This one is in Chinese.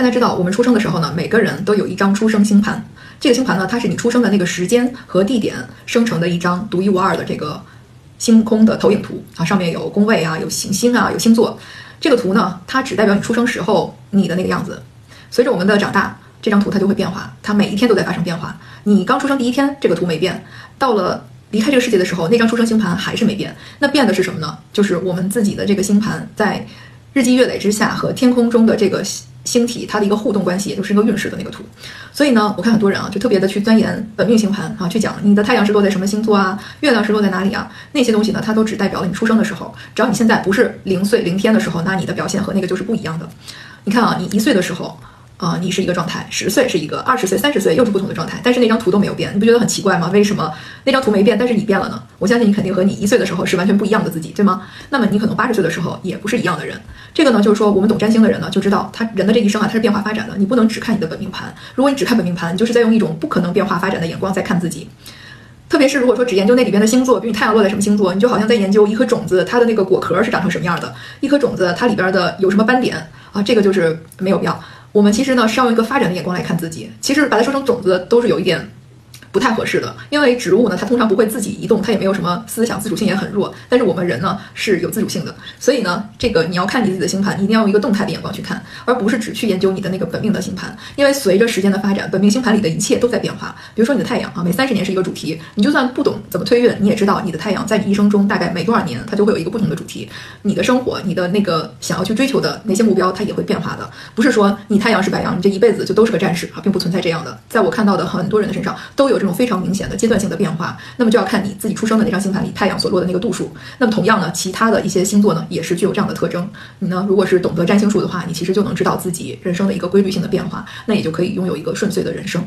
大家知道，我们出生的时候呢，每个人都有一张出生星盘。这个星盘呢，它是你出生的那个时间和地点生成的一张独一无二的这个星空的投影图啊，上面有宫位啊，有行星啊，有星座。这个图呢，它只代表你出生时候你的那个样子。随着我们的长大，这张图它就会变化，它每一天都在发生变化。你刚出生第一天，这个图没变；到了离开这个世界的时候，那张出生星盘还是没变。那变的是什么呢？就是我们自己的这个星盘在日积月累之下和天空中的这个。星体它的一个互动关系，也就是一个运势的那个图。所以呢，我看很多人啊，就特别的去钻研本命星盘啊，去讲你的太阳是落在什么星座啊，月亮是落在哪里啊，那些东西呢，它都只代表了你出生的时候。只要你现在不是零岁零天的时候，那你的表现和那个就是不一样的。你看啊，你一岁的时候。啊，你是一个状态，十岁是一个，二十岁、三十岁又是不同的状态，但是那张图都没有变，你不觉得很奇怪吗？为什么那张图没变，但是你变了呢？我相信你肯定和你一岁的时候是完全不一样的自己，对吗？那么你可能八十岁的时候也不是一样的人。这个呢，就是说我们懂占星的人呢就知道，他人的这一生啊，他是变化发展的，你不能只看你的本命盘。如果你只看本命盘，你就是在用一种不可能变化发展的眼光在看自己。特别是如果说只研究那里边的星座，比如你太阳落在什么星座，你就好像在研究一颗种子，它的那个果壳是长成什么样的，一颗种子它里边的有什么斑点啊，这个就是没有必要。我们其实呢是要用一个发展的眼光来看自己，其实把它说成种子都是有一点。不太合适的，因为植物呢，它通常不会自己移动，它也没有什么思想，自主性也很弱。但是我们人呢是有自主性的，所以呢，这个你要看你自己的星盘，一定要用一个动态的眼光去看，而不是只去研究你的那个本命的星盘。因为随着时间的发展，本命星盘里的一切都在变化。比如说你的太阳啊，每三十年是一个主题，你就算不懂怎么推运，你也知道你的太阳在你一生中大概每多少年，它就会有一个不同的主题。你的生活，你的那个想要去追求的那些目标，它也会变化的。不是说你太阳是白羊，你这一辈子就都是个战士啊，并不存在这样的。在我看到的很多人的身上，都有这种非常明显的。阶段性的变化，那么就要看你自己出生的那张星盘里太阳所落的那个度数。那么同样呢，其他的一些星座呢，也是具有这样的特征。你呢，如果是懂得占星术的话，你其实就能知道自己人生的一个规律性的变化，那也就可以拥有一个顺遂的人生。